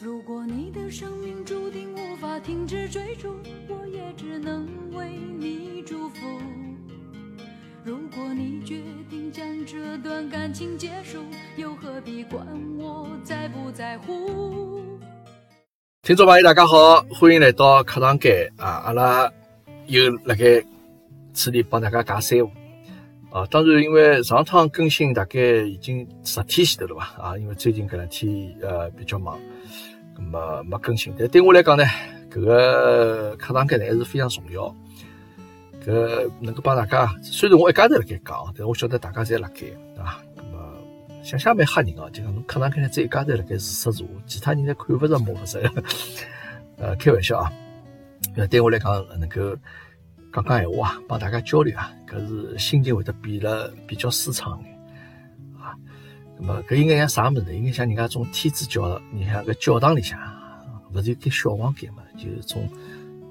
如果你的生命注定无法停止追逐，我也只能为你祝福。如果你决定将这段感情结束，又何必管我在不在乎？听众朋友，大家好，欢迎来到课堂间啊！阿拉又辣盖此地帮大家讲三胡啊。当然，因为上趟更新大概已经十天前头了吧啊，因为最近搿两天呃比较忙。没没更新，但对我来讲呢，搿个客堂间呢还是非常重要。搿能够帮大家，虽然我一家头辣盖讲，但我晓得大家侪辣盖，对伐？那么想想蛮吓人哦，就讲侬课堂间呢只一家头辣盖自说自话，其他人侪看勿着摸勿着。呃，开玩笑啊！呃，对我来讲，能够讲讲闲话啊，帮大家交流啊，搿是心情会得变了比较舒畅眼。那么搿应该像啥物事？应该像人家种天主教，你像搿教堂里向，勿是有间小房间嘛？就是种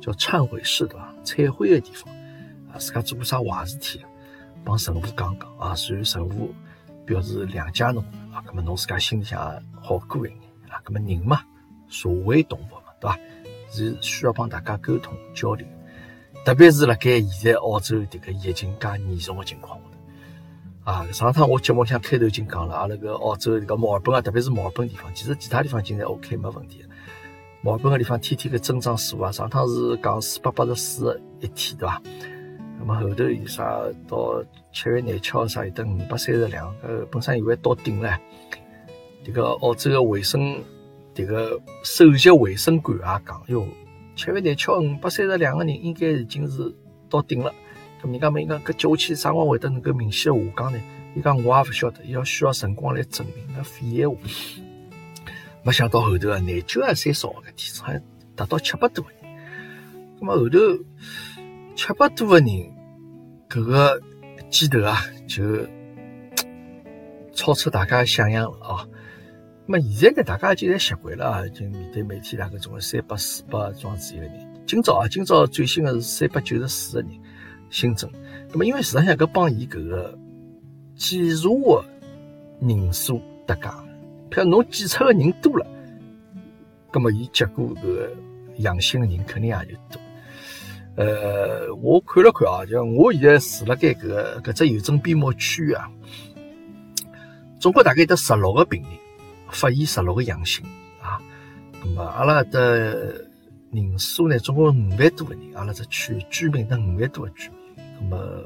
叫忏悔室对伐？忏悔的地方啊，自家做过啥坏事体了，帮神父讲讲啊，随后神父表示谅解侬啊，葛末侬自家心里向好过一眼啊。葛末人嘛，社会动物嘛，对伐？是需要帮大家沟通交流，特别是辣盖现在澳洲迭个疫情介严重的情况。啊，上趟我节目像开头已经讲了，阿拉个澳洲这个墨尔本啊，特别是墨尔本地方，其实其他地方现在 OK 没问题。墨尔本个地方天天个增长数啊，上趟是讲四百八十四一天，对伐？那么后头有啥到七月廿七号啥有得五百三十两，呃，本身以为到顶了。这个澳洲个卫生，这个首席卫生官也讲，哟，七月廿七号五百三十两个人应该已经是到顶了。咁人家问伊讲，搿接下去啥光会得能够明显下降呢？伊讲我也勿晓得，要需要辰光来证明。那肺炎话，没想到后头啊，廿九啊三十号搿天好像达到七百多个人。咁么后头七百多个人，搿个记头啊，就超出大家想象了啊。咁么现在呢，大家已经习惯了啊，就面对每天大概总三百、四百桩子一个人。今朝啊，今朝最新的是三百九十四个人。新增，那么因为市场上搿帮伊搿个检查的人数搭界，譬如侬检测的人多了，那么伊结果搿个阳性的人肯定也就多。呃，我看了看啊，就我现在住辣盖搿个搿只邮政编码区啊，总共大概得十六个病人，发现十六个阳性啊。那么阿拉的人数呢，总共五万多个人，阿拉只区居民得五万多个居民。那么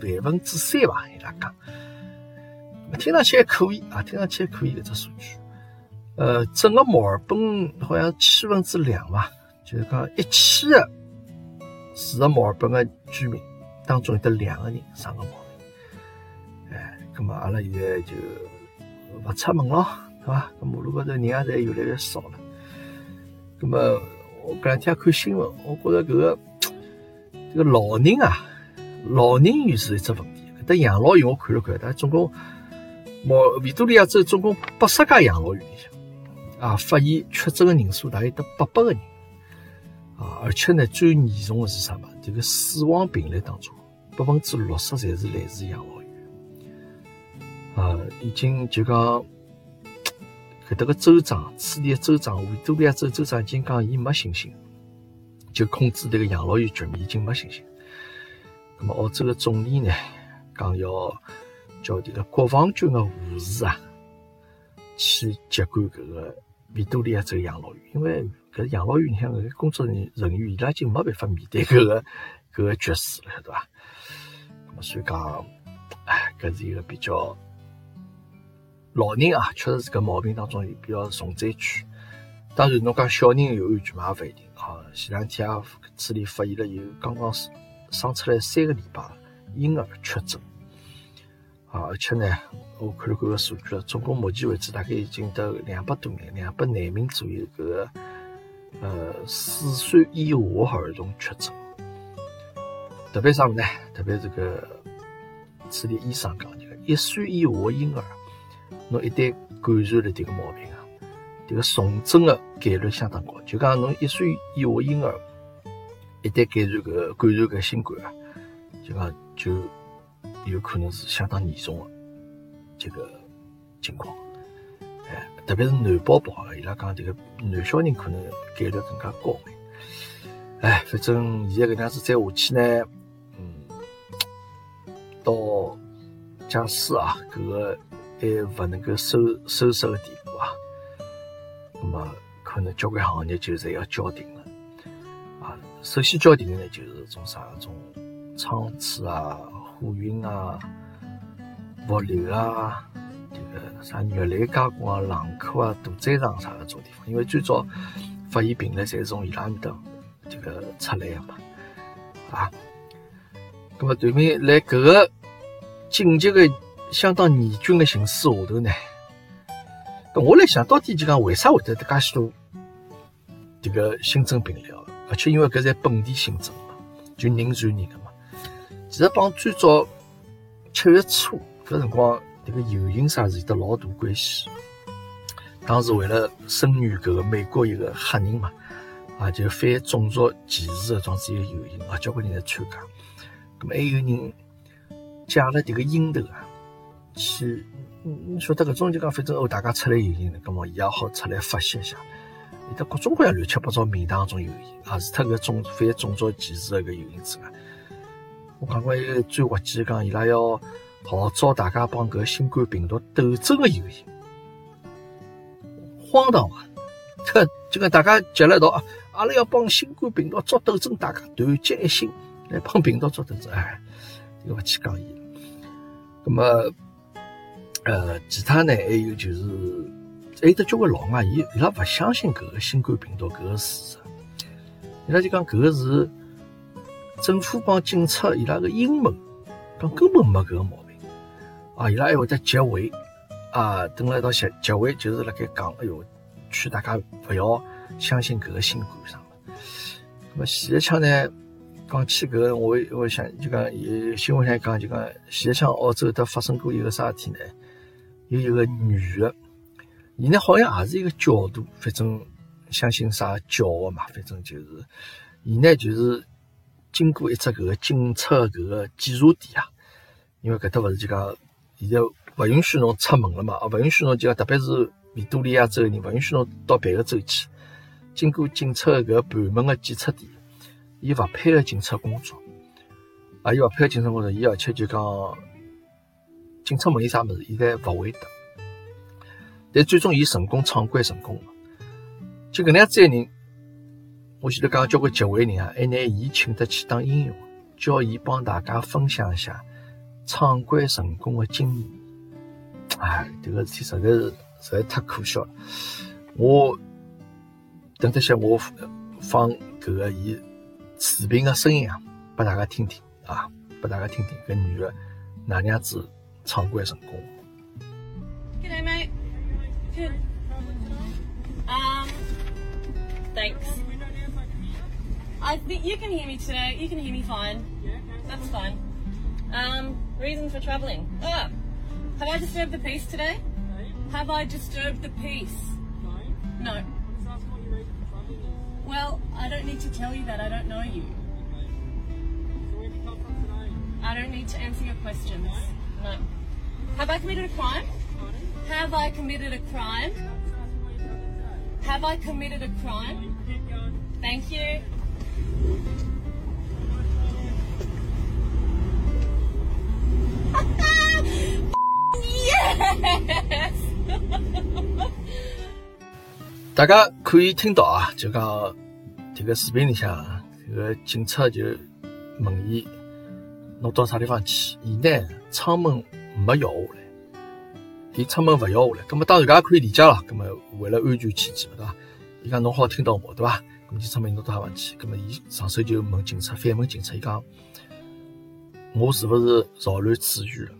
是万分之三吧，伊拉讲，听上去还可以啊，听上去还可以搿只数据。呃，整个墨尔本好像七分之两吧，就是讲一千个住在墨尔本的居民当中，有得两个人生个毛病。哎，那么阿拉现在就勿出门了，对伐？搿马路高头人也侪越来越少了。那么我搿两天看新闻，我觉着搿个这个老人啊。老人院是一只问题，搿搭养老院我看了看，但总共毛维多利亚州总共八十家养老院里向啊，发现确诊的人数大概得八百个人啊，而且呢，最严重的是啥嘛？这个死亡病例当中，百分之六十侪是来自养老院啊，已经就讲搿搭个州长，此地的州长维多利亚州州长已经讲，伊没信心，就控制这个养老院局面已经没信心。那么澳洲的总理呢，讲要叫这个国防军的护士啊，去接管搿个维多利亚州养老院，因为搿养老院里向搿工作人员伊拉已经没办法面对搿个搿个局势了，对伐？那么所以讲，哎，搿是一个比较老人啊，确实是搿毛病当中比较重灾区。当然，侬讲小人有安全嘛，也勿一定好。前两天啊，这里发现了有刚刚是。生出来三个礼拜婴儿确诊啊，而且呢，我看了看个数据了，总共目前为止大概已经得两百多名、两百廿名左右个呃四岁以下儿童确诊。特别啥物呢？特别这个此地医生讲的，一岁以下婴儿，侬一旦感染了这个毛病啊，这个重症的概率相当高。就讲侬一岁以下婴儿。一旦感染个感染个新冠啊，就讲就有可能是相当严重的这个情况。哎，特别是男宝宝，伊拉讲这个男小人可能概率更加高。哎，反正现在搿能样子再下去呢，嗯，到假使啊，搿个还勿能够收收拾个地步啊，那么可能交关行业就侪要叫停。首先叫停的呢，就是种啥种仓储啊、货运啊、物流啊，这个啥肉类加工啊、冷库啊、屠宰场啥个种地方，因为最早发现病例侪是从伊拉面搭。这个出来的嘛，啊，那么对面来搿个紧急的相当严峻的形势下头呢，搿我来想到底就讲为啥会得介许多这个新增病例，而且因为搿是本地新增嘛，就人传人的嘛。其实帮最早七月初搿辰光这个游行啥是有得老大关系。当时为了声援搿个美国一个黑人嘛。啊，就反种族歧视的这样子一个游行啊，交关人来参加。咁么还有人借了这个阴头啊，去，你晓得搿种就讲，反正哦，大家出来游行了，咁么伊也好出来发泄一下。有各种各样乱七八糟名堂种游行啊，除脱搿种反种族歧视的搿游行之外，我讲过一个最滑稽讲，伊拉要号召大家帮搿新冠病毒斗争的游行，荒唐啊！特就跟大家集了一道。阿拉要帮新冠病毒做斗争，大家团结一心来帮病毒做斗争。哎，又勿去讲伊。那么，呃，其他呢还有就是，还有得交关老外，伊伊拉勿相信搿个新冠病毒搿个事实，伊拉就讲搿个是政府帮警察伊拉个阴谋，讲根本没搿个毛病。啊，伊拉还会得集会啊，等了一道集集会，就是辣盖讲，哎哟，劝大家勿要。相信搿个新冠上了。那么前一枪呢，讲起搿个，我我想就讲，新闻上讲就讲，前一枪澳洲它发生过一个啥事体呢？有一个女的，伊呢好像也是一个教徒，反正相信啥教的嘛，反正就是，伊呢就是经过一只搿个警察搿个检查点啊，因为搿搭勿是就讲现在勿允许侬出门了嘛，啊勿允许侬就讲，特别是维多利亚州人，勿允许侬到别个州去。经过警察搿个盘门的检测点，伊勿配合警察工作，啊，伊勿配合警察工作，伊而且就讲，警察问伊啥物事，伊侪勿回答。但最终伊成功闯关成功了。就搿能样子个人，我前头讲交关集会人啊，还拿伊请得去当英雄，叫伊帮大家分享一下闯关成功的经验。哎，迭个事体实在是实在太可笑了，我。等这些我放搿个伊视频的声音啊，拨大家听听啊，拨大家听听搿女的哪能样子闯关成功。Good. Um, thanks. I think you can hear me today. You can hear me fine. That's fine. Um, reason for travelling. Ah, have I disturbed the peace today? Have I disturbed the peace? No. Well, I don't need to tell you that. I don't know you. I don't need to answer your questions. No. Have I committed a crime? Have I committed a crime? Have I committed a crime? Thank you. yes! 大家可以听到啊，就讲这个视频里向，这个警察就问伊，侬到啥地方去？伊呢，舱门没摇下来，伊出门勿要下来。咁么当然也可以理解了。咁么为了安全起见，对伐？伊讲侬好听到我，对伐？咁么警察问侬到啥地方去？咁么伊上手就问警察，反问警察，伊讲我是不是扰乱秩序了？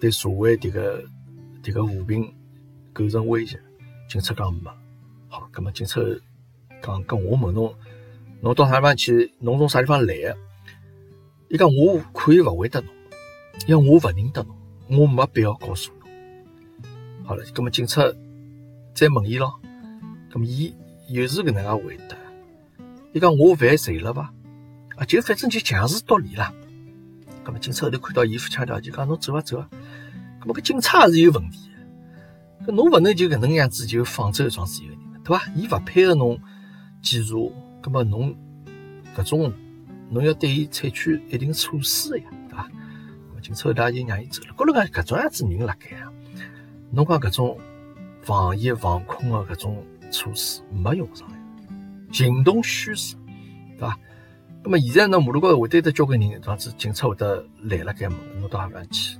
对社会迭个迭个和平构成威胁？警察讲没。好，咁么警察讲，跟我问侬，侬到啥地方去？侬从啥地方来的？伊讲我可以勿回答侬，因为我勿认得侬，我没必要告诉侬。好了，咁么警察再问伊咯，咁么伊又是搿能介回答。伊讲我犯罪了伐？啊，就反正就强词夺理啦。咁么警察后头看到伊副腔调，就讲侬走啊走啊。咁么搿警察也是有问题。搿侬勿能就搿能样子就放走撞死一个人，对伐？伊勿配合侬检查，葛末侬搿种侬要对伊采取一定措施呀，对伐？警察后头也就让伊走了。觉着讲搿种样子人辣盖啊，侬讲搿种防疫防控的搿种措施没用上，形同虚设，对伐？那么现在呢，马路高头会得得交关人，这样子警察会得拦了该问侬到何方去？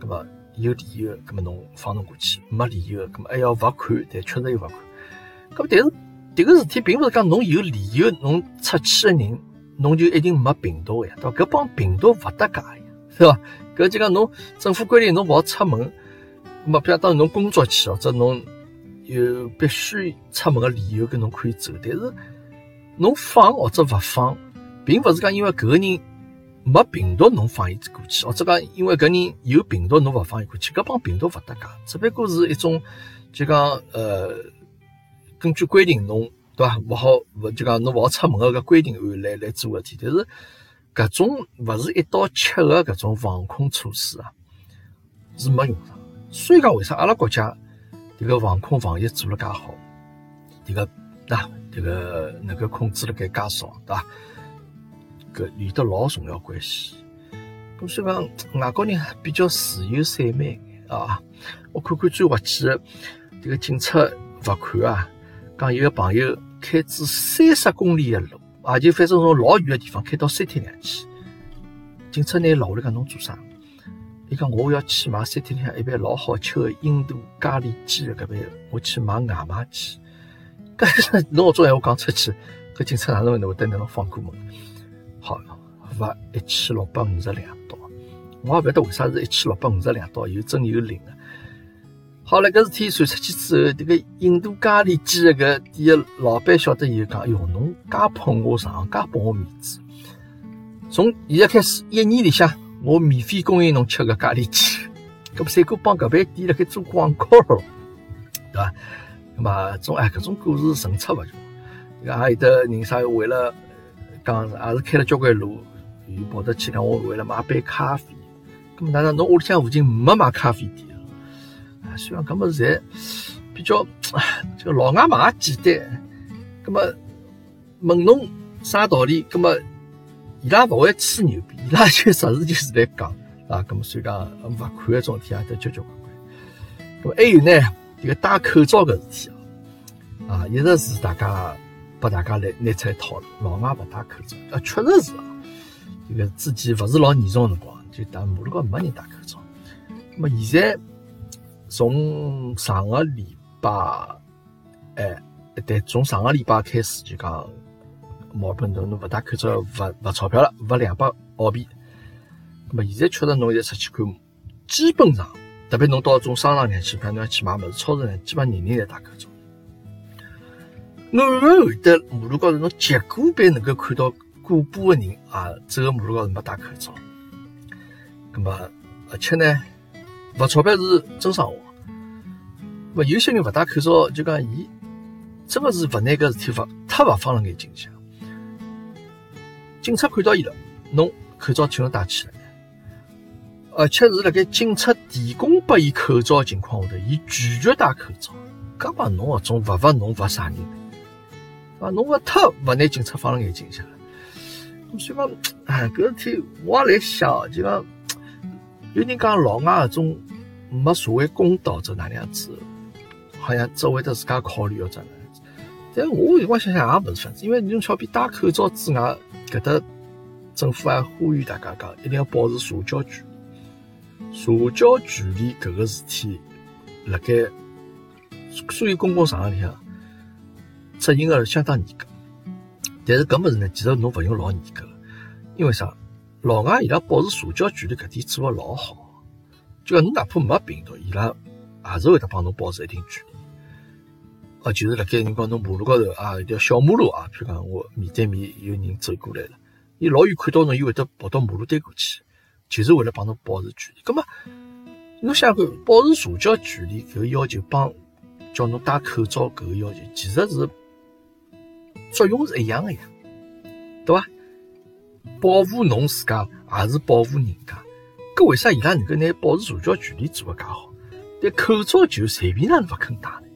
那么有理由，那么侬放侬过去；没理由，那么还要罚款，但确实有罚款。那么但是这个事体并不是讲侬有理由侬出去的人，侬就一定没病毒呀，对伐？搿帮病毒勿搭界呀，是吧？搿就讲侬政府规定侬勿好出门，么比如当侬工作去或者侬有必须出门个理由，搿侬可以走，但是侬放或者勿放。并不是讲因为搿个人没病毒，侬放伊过去，或者讲因为搿人有病毒，侬勿放伊过去，搿帮病毒勿搭界，只不过是一种就讲呃，根据规定侬对伐？勿好勿就讲侬勿好出门个搿规定案来来做事体，但是搿种勿是一刀切个搿种防控措施啊，是没用上。所以讲为啥阿拉国家迭个防控防疫做了介好，迭个那迭个能够控制了该介少，对伐？搿有得老重要关系。所以讲，外国人比较自由散漫啊。我看看最滑稽的这个警察罚款啊，讲有个朋友开至三十公里的路，啊，就反正从老远的地方开到三天两去。警察拿老下来讲侬做啥？伊讲我要去买三天两一杯老好吃的印度咖喱鸡搿杯，我去买外卖去。搿侬我种闲话讲出去，搿警察哪能会得拿侬放过门？好，罚一千六百五十两刀，我也勿晓得为啥是一千六百五十两刀，有真有零啊。好了，搿事体传出去之后，迭个印度咖喱鸡的搿店老板晓得以后讲：“哎哟，侬介捧我场，介拨我面子，从现在开始一年里向，我免费供应侬吃个咖喱鸡。”搿么三哥帮搿爿店辣盖做广告，对伐？那么种哎，搿种故事层出勿穷，也有得人啥为了。讲也是开了交关路，又跑得去讲我为了买杯咖啡，咁么哪能侬屋里向附近没买咖啡店啊？虽然搿么侪比较就 老外嘛也简单，咁么问侬啥道理？咁么伊拉勿会吹牛逼，伊拉就实事求是来讲啊。咁么所以讲罚款个种事体啊，都交交关关。咁么还有呢，这个戴口罩个事体啊，啊，一直是大家。拨大家来拿出来讨论，老外勿戴口罩，啊，确实是啊。这个之前勿是老严重个辰光，就当马路高没人戴口罩。那么现在从上个礼拜，哎，对，从上个礼拜开始就讲，墨尔本侬侬勿戴口罩罚罚钞票了，罚两百澳币。那么现在确实侬现在出去看，基本上，特别侬到种商场里去，比如侬要去买物事，超市里基本人人侪戴口罩。偶尔会得马路高头，侬极个别能够看到过步的人啊，走个马路高头没戴口罩。咁么，而且呢，罚钞票是真生活。么有些人勿戴口罩，就讲伊真的是勿拿搿事体勿太勿放辣眼睛里向。警察看到伊了，侬口罩请侬戴起来。而且是辣盖警察提供拨伊口罩情况下头，伊拒绝戴口罩。搿帮侬搿种勿罚侬罚啥人？啊，侬勿特勿拿警察放辣眼睛下，所以讲，哎，搿事体我也来想，就讲有人讲老外搿种没社会公道，这哪能样子？好像只会得自家考虑要怎样子？但我有辰光想想也勿是这样子，因为侬瞧比戴口罩之外，搿搭政府还呼吁大家讲，一定要保持社交距离。社交距离搿个事体，辣盖所有公共场合里向。执行个相当严格，但是搿物事呢，其实侬勿用老严格，因为啥？老外伊拉保持社交距离搿点做个老好，就讲侬哪怕没病毒，伊拉也是会得帮侬保持一定距离。啊，就是辣盖人讲侬马路高头啊，一条小马路啊，譬如讲我面对面有人走过来了，伊老远看到侬，伊会得跑到马路对过去，就是为了帮侬保持距离。葛末侬想看保持社交距离搿个要求帮叫侬戴口罩搿个要求，其实是。作用是一样的呀，对吧？保护侬自家，也是保护人家。搿为啥伊拉能够拿保持社交距离做得介好？但口罩就随便哪能勿肯戴呢？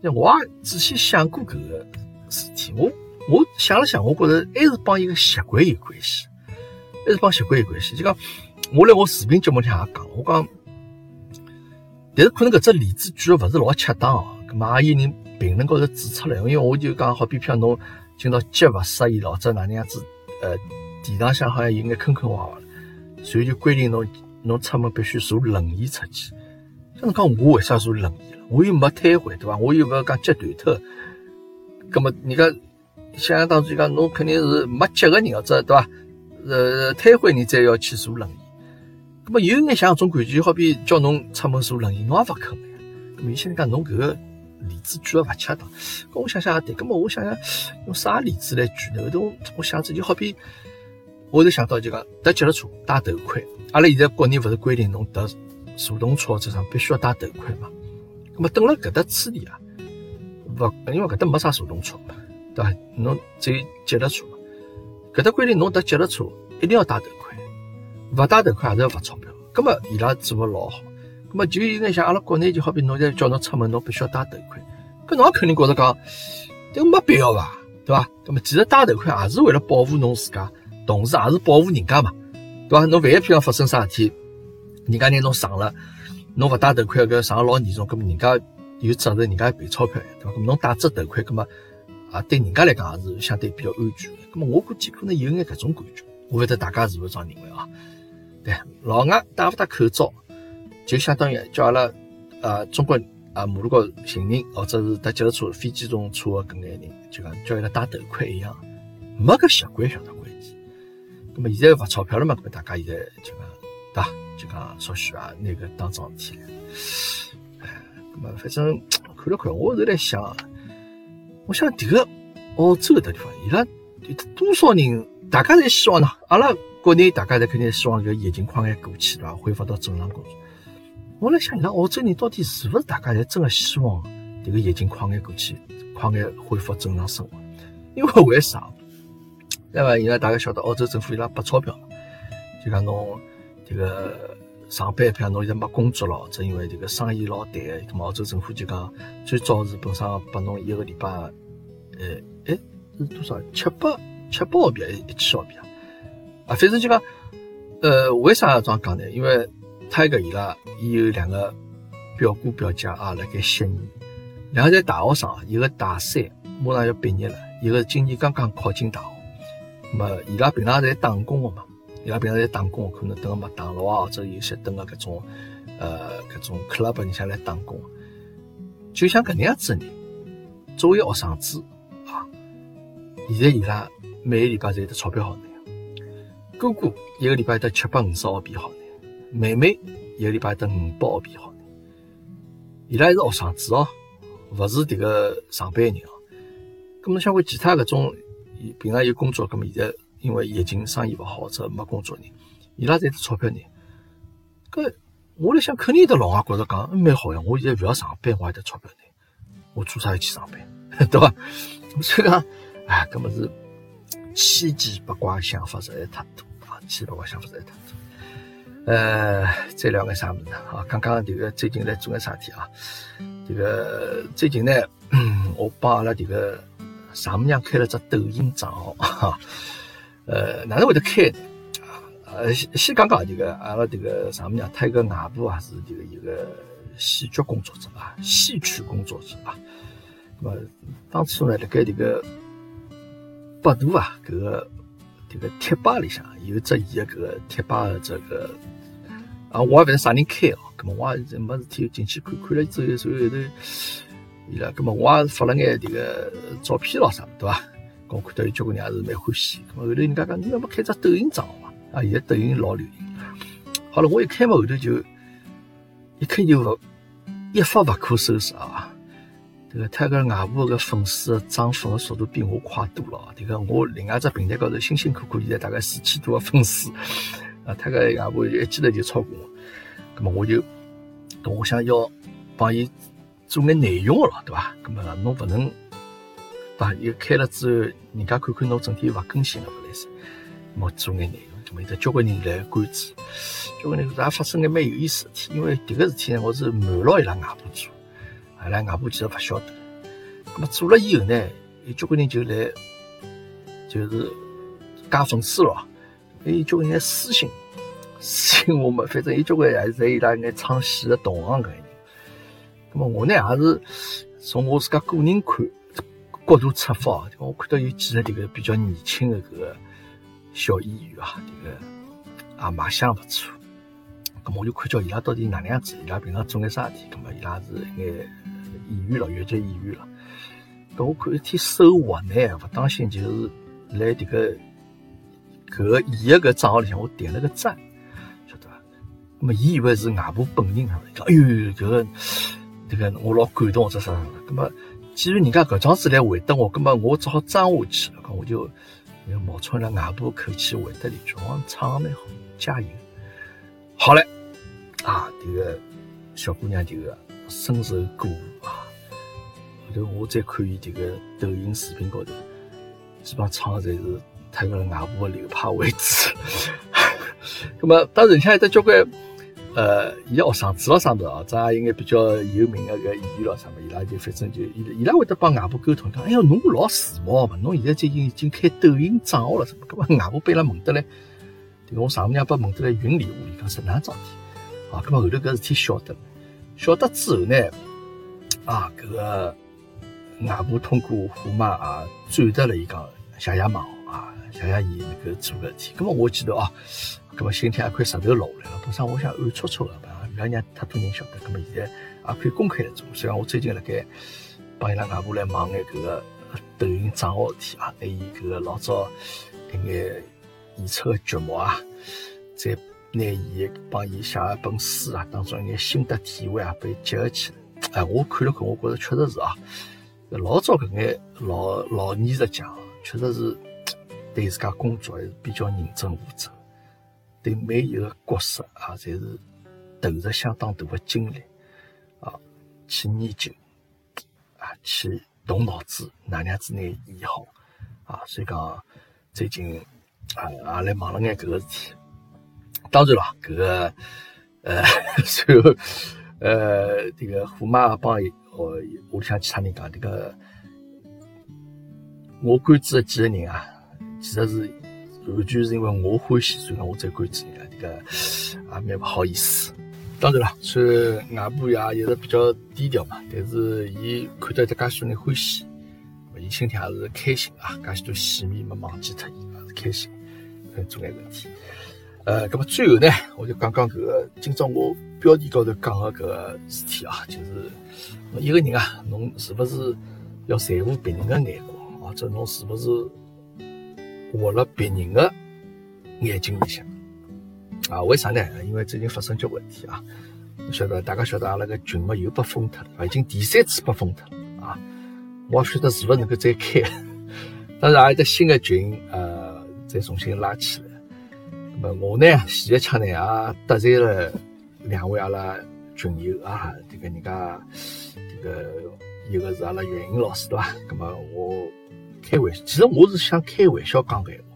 那我也仔细想过搿个事体，我我想了想，我觉着还是帮一个习惯有关系，还是帮习惯有关系。就讲我辣我视频节目里向也讲，我讲，但是可能搿只例子举的勿是老恰当哦。咁嘛也有人评论高头指出来，因为我就讲好比譬如侬今朝脚勿适意，老者哪能样子，呃，地上向好像有眼坑坑洼洼，所以就规定侬侬出门必须坐轮椅出去。像侬讲我为啥坐轮椅？我又没瘫痪，对伐？我又勿讲脚断脱，葛么人家想象当中讲侬肯定是没脚个人，或者对伐？呃，瘫痪人才要去坐轮椅。葛么有眼像种感觉，好比叫侬出门坐轮椅，侬也勿肯呀。葛么有些人讲侬搿个例子举个勿恰当，搿我想想也对。葛么我想想用啥例子来举呢？后头我想着就好比，我就想到就讲踏脚踏车戴头盔。阿拉现在国内勿是规定侬踏助动车车上必须要戴头盔嘛？那么等了搿搭处理啊，勿因为搿搭没啥助动车嘛，对伐？侬只有脚踏车嘛。搿搭规定侬踏脚踏车一定要戴头盔，勿戴头盔也是要罚钞票。咁么伊拉做个老好，咁么就有眼像阿拉国内就好比侬在叫侬出门，侬必须要戴头盔，搿侬肯定觉着讲，迭个没必要伐？对伐？咁么其实戴头盔也是为了保护侬自家，同时也是保护人家嘛，对伐？侬万一譬如发生啥事体，人家拿侬撞了，侬勿戴头盔，搿撞了老严重，搿么人家有责任，人家赔钞票呀，对伐？搿么侬戴只头盔，搿么啊对人家来讲也是相对比较安全的。搿么我估计可能有眼搿种感觉，我勿晓得大家是勿是这样认为啊？对，老外戴勿戴口罩，就相当于叫阿拉啊中国啊马路高行人或者是踏脚踏车、飞机动车的搿眼人，就讲叫伊拉戴头盔一样，没搿习惯晓得关系。搿么现在罚钞票了嘛？搿么大家现在就讲对伐？就讲稍许啊，那个当桩事体来。哎，搿么反正看了看，我是在想，我想迭个澳洲搿搭地方，伊拉多少人？大家侪希望呢？阿拉国内大家侪肯定希望搿疫情快眼过去，对伐？恢复到正常工作。我来想，伊拉澳洲人到底是勿是大家侪真个希望迭个疫情快眼过去，快眼恢复正常生活？因为为啥？对伐？伊拉大家晓得，澳洲政府伊拉拨钞票，就讲侬迭个上班，譬如侬现在没工作了，或者因为迭个生意老淡，咁么澳洲政府就讲最早是本身拨侬一个礼拜，呃，哎是多少？七百七百澳币还是一千澳币啊？啊，反正就讲，呃，为啥要这样讲呢？因为他一个伊拉伊有两个表哥表姐啊，辣盖悉尼，两个侪大学生，一个大三，马上要毕业了，一个今年刚刚考进大学。咁么伊拉平常侪打工个嘛，伊拉平常在打工，可能等个麦当劳啊，或者有些等个搿种呃搿种 club 里向来打工。就像搿能样子的人，作为学生子啊，现在伊拉每个礼拜侪有得钞票好拿。哥哥一个礼拜得七百五十澳币好拿，妹妹一个礼拜得五百澳币好拿。伊拉是学生子哦，勿是迭个上班人哦。咁么像为其他搿种平常有工作，咁么现在因为疫情生意勿好，或者没工作人，伊拉侪是钞票拿。搿我来想，肯定得老外觉着讲蛮好呀。我现在勿要上班，我还得钞票拿，我做啥要去上班，对伐？所以讲，哎，搿么是千奇百怪想法实在太多啊！千奇百怪想法实在太多。呃，再聊眼啥物事呢啊？刚刚迭个最近来做眼啥事体啊？这个最近呢，我帮阿拉迭个丈母娘开了只抖音账号，哈，呃，哪能会得开呢？呃，先先讲讲迭个阿拉迭个丈母娘，她一个外婆啊，是迭个一个戏剧工作者啊，戏曲工作者啊。那么当初呢，辣盖迭个百度啊，搿个迭个贴吧里向有只伊个搿个贴吧的这个啊，我也勿晓得啥人开哦，搿么我也没事体进去看看了之后，然后后头伊拉，搿么我也发了眼迭个照片咯啥，对伐？搿我看到有交关人也是蛮欢喜，搿么后头人家讲你要么开只抖音账号嘛？啊，现在抖音老流行。好了，我一开嘛，后头就一看就勿一发勿可收拾啊！这个泰戈尔外婆个粉丝涨粉个速度比我快多了。这个我另外只平台高头辛辛苦苦现在大概四千多个粉丝，啊，泰戈尔外婆一记头就超过我。那么我就，我想要帮伊做眼内容个咯，对伐？那么侬勿能把伊开了之后，人家看看侬整天勿更新了勿来塞。我做眼内容，咁么有得交关人来关注，交关人也发生个蛮有意思事体。因为迭个事体呢，我是瞒牢伊拉外婆做，伊拉外婆其实勿晓得。咁么做了以后呢，有交关人就来，就是加粉丝咯，有交关人私信，私信我们，反正有交关还是在伊拉眼唱戏的同行搿人。咁么我呢也是从我自家个人看角度出发，我看到有几个迭个比较年轻的搿个。小演员啊，这个啊卖相不错，咁我就看叫伊拉到底哪能样子，伊拉平常做眼啥事体，咁么伊拉是眼演员了，越剧演员了。咁我看一天手滑呢，勿当心就是来这个搿个伊个搿账号里向，我点了个赞，晓得伐？咁么伊以为是外婆本人，讲哎呦，搿个这个我老感动，这啥啥。咁么既然人家搿桩子来回答我，咁么我只好装下去了，咁我就。冒充了外婆口气回答一句：“我唱的蛮好，加油！”好嘞，啊，这个小姑娘这个深受鼓舞啊。后头我再看伊这个抖音视频高头，基本上唱的侪是他个外婆的流派为主。那么当然，像有得交关。呃，伊个学生子咯啥物事啊？咱也应该比较有名个个演员咯啥物，伊拉就反正就伊伊拉会得帮外婆沟通，讲哎哟，侬老时髦嘛，侬现在最近已经开抖音账号了什么？搿么外婆被伊拉问得来，迭个我丈母娘被问得来云里雾里，讲是哪桩事体？啊，搿么后头搿事体晓得，晓得之后呢，啊，搿个外婆通过虎妈啊转达了伊讲谢谢忙啊，谢谢伊能够做个事体。搿么我记得啊。咁么心天一块石头落下来了，本身我想暗戳戳的，不要让太多人晓得。咁么现在也可以公开来做。虽然我最近辣盖帮伊拉外婆来忙眼搿个抖音账号事体啊，还有搿个老早一眼演出个节目啊，再拿伊帮伊写一本书啊，当中一眼心得体会啊，被结合起来。哎，我看了看，我觉着确实是啊，老早搿眼老老艺术家，确实是对自家工作还是比较认真负责。对每一个角色啊，侪是投入相当大的精力啊，去研究啊，去动脑子，哪能样子拿演好啊？所以讲最近啊，也来忙了眼搿个事体。当然了，搿个呃，随后呃，这个虎妈帮我屋里向其他人讲，这个我关注的几个人啊，其实是。完全是因为我欢喜，所以我才关注伊拉。这个也蛮不好意思。当然了，虽然外婆也一直比较低调嘛，但是伊看到这介许多人欢喜，伊心里也是开心啊。介许多戏迷没忘记脱伊，也是开心，做眼事体。呃，那么最后呢，我就讲讲搿个今朝我标题高头讲的搿个事体啊，就是一个人啊，侬是不是要在乎别人的眼光，或者侬是不是？活了别人的眼睛里向啊？为啥呢？因为最近发生交关事体啊！晓得大家晓得阿拉个群嘛又被封脱了，已经第三次被封脱了啊！我晓得是勿是能够再开，当然还有得新的群呃再重新拉起来。那么我呢，前一枪呢也得罪了两位阿拉群友啊，这个人家这个一个是阿拉袁英老师对吧？那么我。开玩笑，其实我是想开玩笑讲个闲话，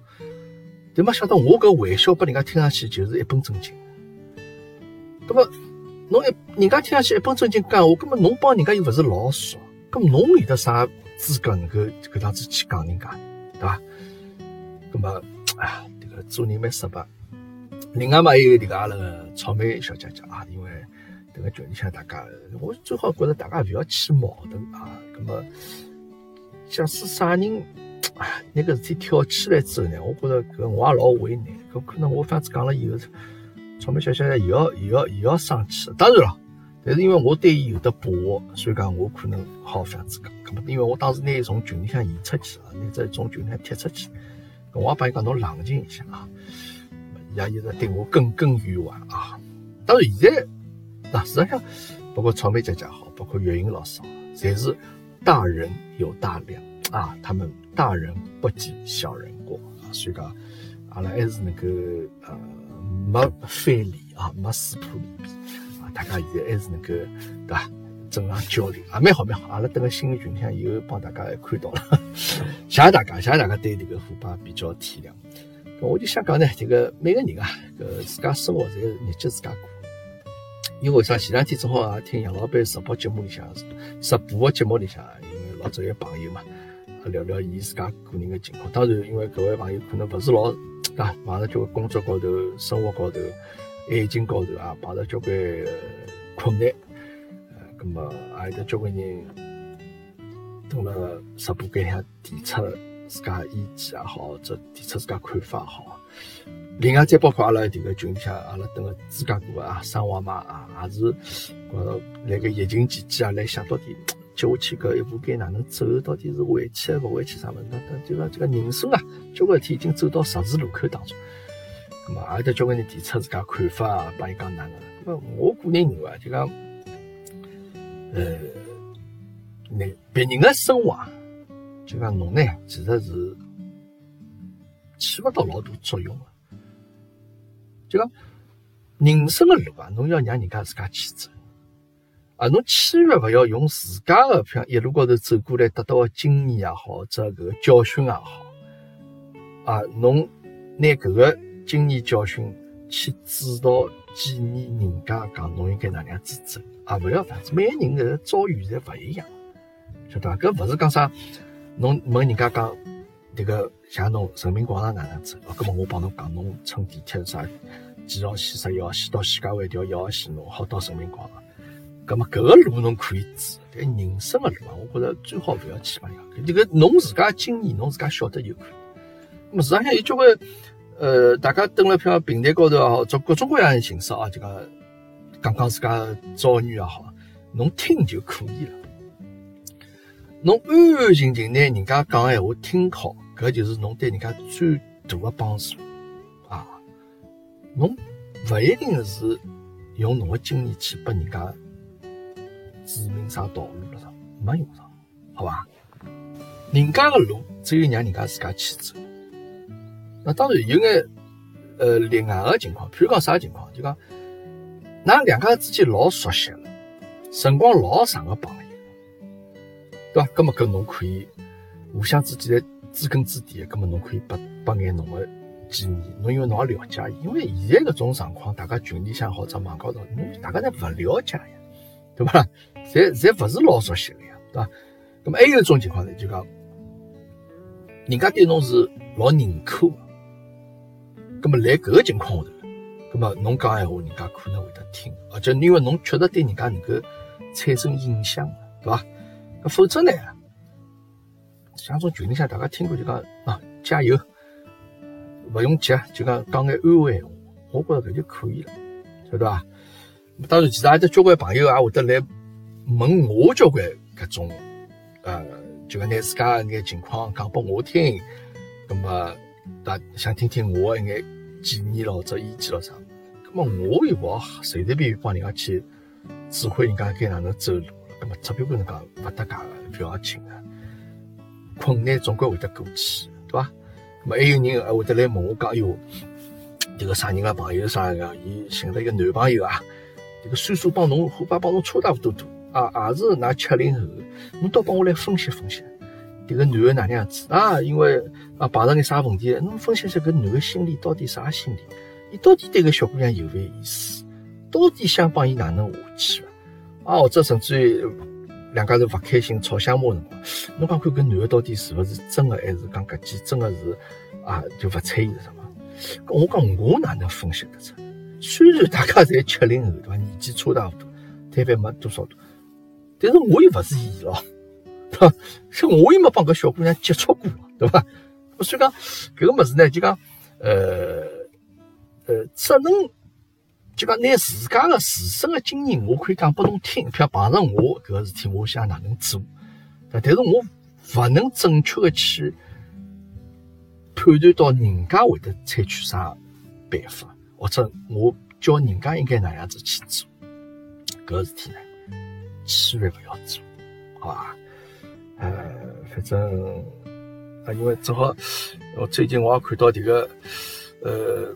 但没想到我搿玩笑拨人家听上去就是一本正经。葛么侬一人家听上去一本正经讲话，葛么侬帮人家又勿是老熟，葛么侬有得啥资格能够搿样子去讲人家，对伐？葛么哎，这个做人蛮失败。另外嘛，还有迭个阿拉个草莓小姐姐啊，因为迭个群里向大家，我最好觉着大家勿要起矛盾啊，葛么。假使啥人啊，那个事体挑起来之后呢，我觉着搿我也老为难。搿可能我反子讲了以后，草莓小姐姐又要又要又要生气。当然了，但是因为我对伊有的把握，所以讲我可能好反子讲。搿么因为我当时拿伊从群里向移出去了，拿在从群里向踢出去，我也帮伊讲侬冷静一下啊。伊也一直对我耿耿于怀啊。当然现在，那实际上，包括草莓姐姐好，包括岳云老师好，侪是。大人有大量啊，他们大人不计小人过啊，所以讲阿拉还是能够呃没翻脸啊，没撕破脸皮啊，大家现在还是能够对吧？正常交流啊，蛮好蛮好。阿拉等个新的群里向以后帮大家看到了，谢谢大家，谢谢大家对这个腐败比较体谅。我就想讲呢，这个每个人啊，搿自家生活侪是日脚自家过。因为啥？前两天正好也听杨老板直播节目里向，直播个节目里向，因为老早有朋友嘛，聊聊伊自家个人个情况。当然，因为搿位朋友可能勿是老啊，碰着交关工作高头、生活高头、爱情高头啊，碰着交关困难。呃，葛么也有得交关人蹲辣直播间里向提出自家意见也好，或者提出自家看法也好。另外再包括阿拉迭个群里向，阿拉等个自家过啊，生活嘛啊，也是觉着辣盖疫情期间啊，来想到底接下去搿一步该哪能走，到底是回去还是勿回去啥物事？那等就讲这个人生啊，交关事体已经走到十字路口当中。咁么，也得交关人提出自家看法啊，帮伊讲哪能？咁我个人认为啊，就讲，呃，你别人的生活，啊，就讲侬呢，其实是起勿到老大作用的。就讲人生的路啊，侬要让人家自家去走啊，侬千万勿要用自家的像一路高头走过来得到的经验也好，或者搿个教训也好啊，侬拿搿个经验教训去指导建议人家讲侬应该哪能样子走啊，勿要这样子，每个人个遭遇侪勿一样，晓得伐？搿勿是讲啥，侬问人家讲。迭个像侬人民广场哪能走？哦，搿么我帮侬讲，侬乘地铁啥几号线十一号线到徐家汇条一号线，侬好到人民广场。搿么搿个路侬可以走，但人生的路啊，我觉着最好勿要去帮人家。迭个侬自家经验，侬自家晓得就可以。那么市场上有交关呃，大家登了票平台高头也好，做各种各样的形式啊，就讲讲讲自家遭遇也好，侬听就可以了。侬安安静静拿人家讲闲话听好，搿就是侬对人家最大的帮助啊！侬勿一定是用侬的经验去拨人家指明啥道路了，没用上，好吧？人家的路只有让人家自家去走。那当然有眼呃例外的情况，譬如讲啥情况？就讲㑚两家之间老熟悉了，辰光老长的朋友。对吧？那么，跟侬可以互相之间知根知底的，那么侬可以拨拨眼侬的建议。侬因为侬也了解，因为现在搿种状况，大家群里向或者网高头，侬大家侪勿了解呀，对吧？侪侪勿是老熟悉的呀，对吧？那么还有一种情况呢，就讲人家对侬是老认可的，那么来搿个情况下头，那么侬讲闲话，人家可能会得听，而且因为侬确实对人家能够产生影响，对吧？那否则呢？像种群里向大家听过就讲啊，加油，勿用急，就讲讲眼安慰，我觉着搿就可以了，晓得伐？当然，其他有得交关朋友也会得来问我交关搿种呃，就讲拿自家一眼情况讲拨我听，那么大想听听我一眼建议咯，或者意见咯啥？那么我又勿好随随便便帮人家去指挥人家该哪能走路。那么，只不过能讲勿搭界的，勿要紧的，困难总归会得过去，对伐？那么还有人还会得来问我讲，哎哟，这个啥人个朋友啥个，伊寻了一个男朋友啊，这个岁数帮侬恐怕帮侬差大多多啊，也是㑚七零后，侬倒帮我来分析分析，这个男的哪能样子啊？因为啊碰着眼啥问题，侬分析一下搿男的心里到底啥心理？伊到底对搿小姑娘有勿有意思？到底想帮伊哪能下去？啊，或者甚至于两家头勿开心吵相骂辰光，侬讲看搿男的到底是勿是真的，还是讲搿记真的是啊就勿睬伊是什么？我讲我哪能分析得出？虽然大家侪七零后对伐，年纪差大勿多，摊反没多少多，但是我又勿是伊咯，对伐？像我又没帮搿小姑娘接触过，对伐？所以讲搿个物事呢，就讲呃呃，只能。就讲拿自家的自身的经验，我可以讲拨侬听。譬如碰上我搿个事体，我想哪能做？但是我勿能准确的去判断到人家会得采取啥办法，或者我教人家应该哪样子去做。搿个事体呢，千万勿要做，好吧？呃，反正啊，因为正好我最近我也看到迭个呃。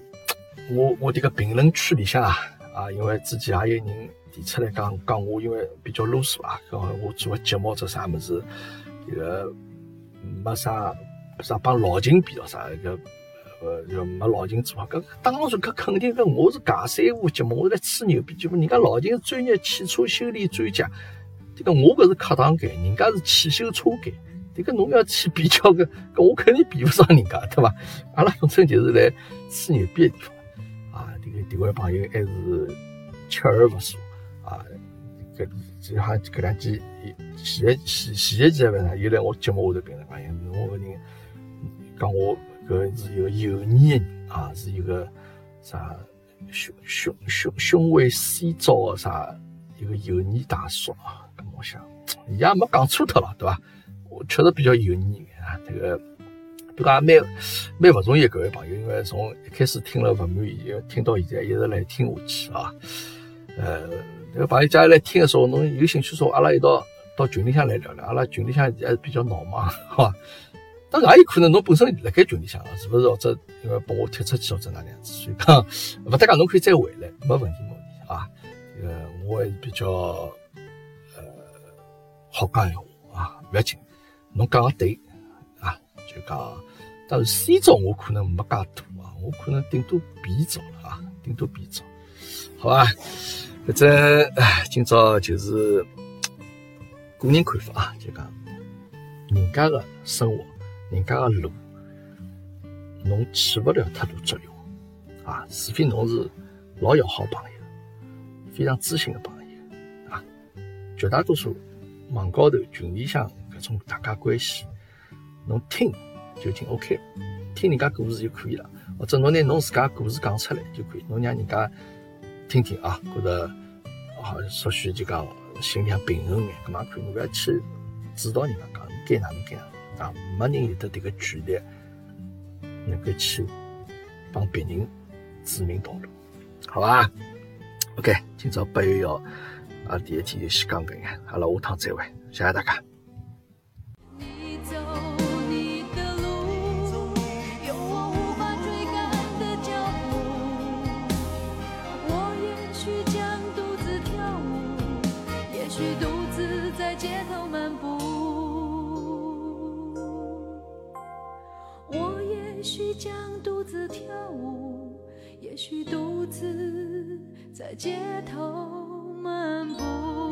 我我这个评论区里向啊啊，因为之前也有人提出来讲讲我，因为比较啰嗦啊，讲我做个节目做啥么子，这个没啥啥帮老秦比了啥，个呃，就没老秦做啊。搿当然搿肯定搿我是尬三胡节目，我是来吹牛逼节目。人家老秦是专业汽车修理专家，这个我搿是客堂间，人家是汽修车间。这个侬要去比较搿，搿我肯定比不上人家，对伐？阿拉本身就是来吹牛逼的地方啊。这位朋友还是锲而不舍啊。搿就像搿两天前前前一期还是又来我节目下头评论讲，侬搿人讲我搿是一个油腻人啊，是一个啥胸胸胸胸围 C 罩的啥一个油腻大叔啊。我想，伊也没讲错脱了，对伐？我确实比较油腻啊，这个对讲蛮蛮勿容易，各位朋友，因为从一开始听了勿满意，听到现在一直来听下去啊。呃，这个朋友假如来听的时候，侬有兴趣说，阿拉一道到群里向来聊聊。阿拉群里向还是比较闹忙，好吧？当然也有可能侬本身辣盖群里向啊，是不是？或者因为把我踢出去或者哪能样子，所以讲勿搭讲，侬可以再回来，没问题，没问题啊。呃我还是比较呃好讲闲话啊，勿要紧。侬讲个对，就讲，但是 C 照我可能没介多啊，我可能顶多 B 照了啊，顶多 B 照，好吧？反正哎，今朝就是个人看法啊，就讲人家的生活，人家的路，侬起不了太多作用啊，除非侬是老要好朋友，非常知心的朋友啊，绝大多数网高头群里向。种大家关系，侬听就听 OK，听人家故事就可以了，或者侬拿侬自家故事讲出来就可以，侬让人家听听啊，觉得啊，稍许就讲心里平衡眼，干嘛可以？侬不要去指导人家讲，该哪能该哪能啊，没人有得这个权利能够去帮别人指明道路，好吧？OK，今朝八月幺啊，第一天就先讲搿眼，阿拉下趟再会，谢谢大家。想独自跳舞，也许独自在街头漫步。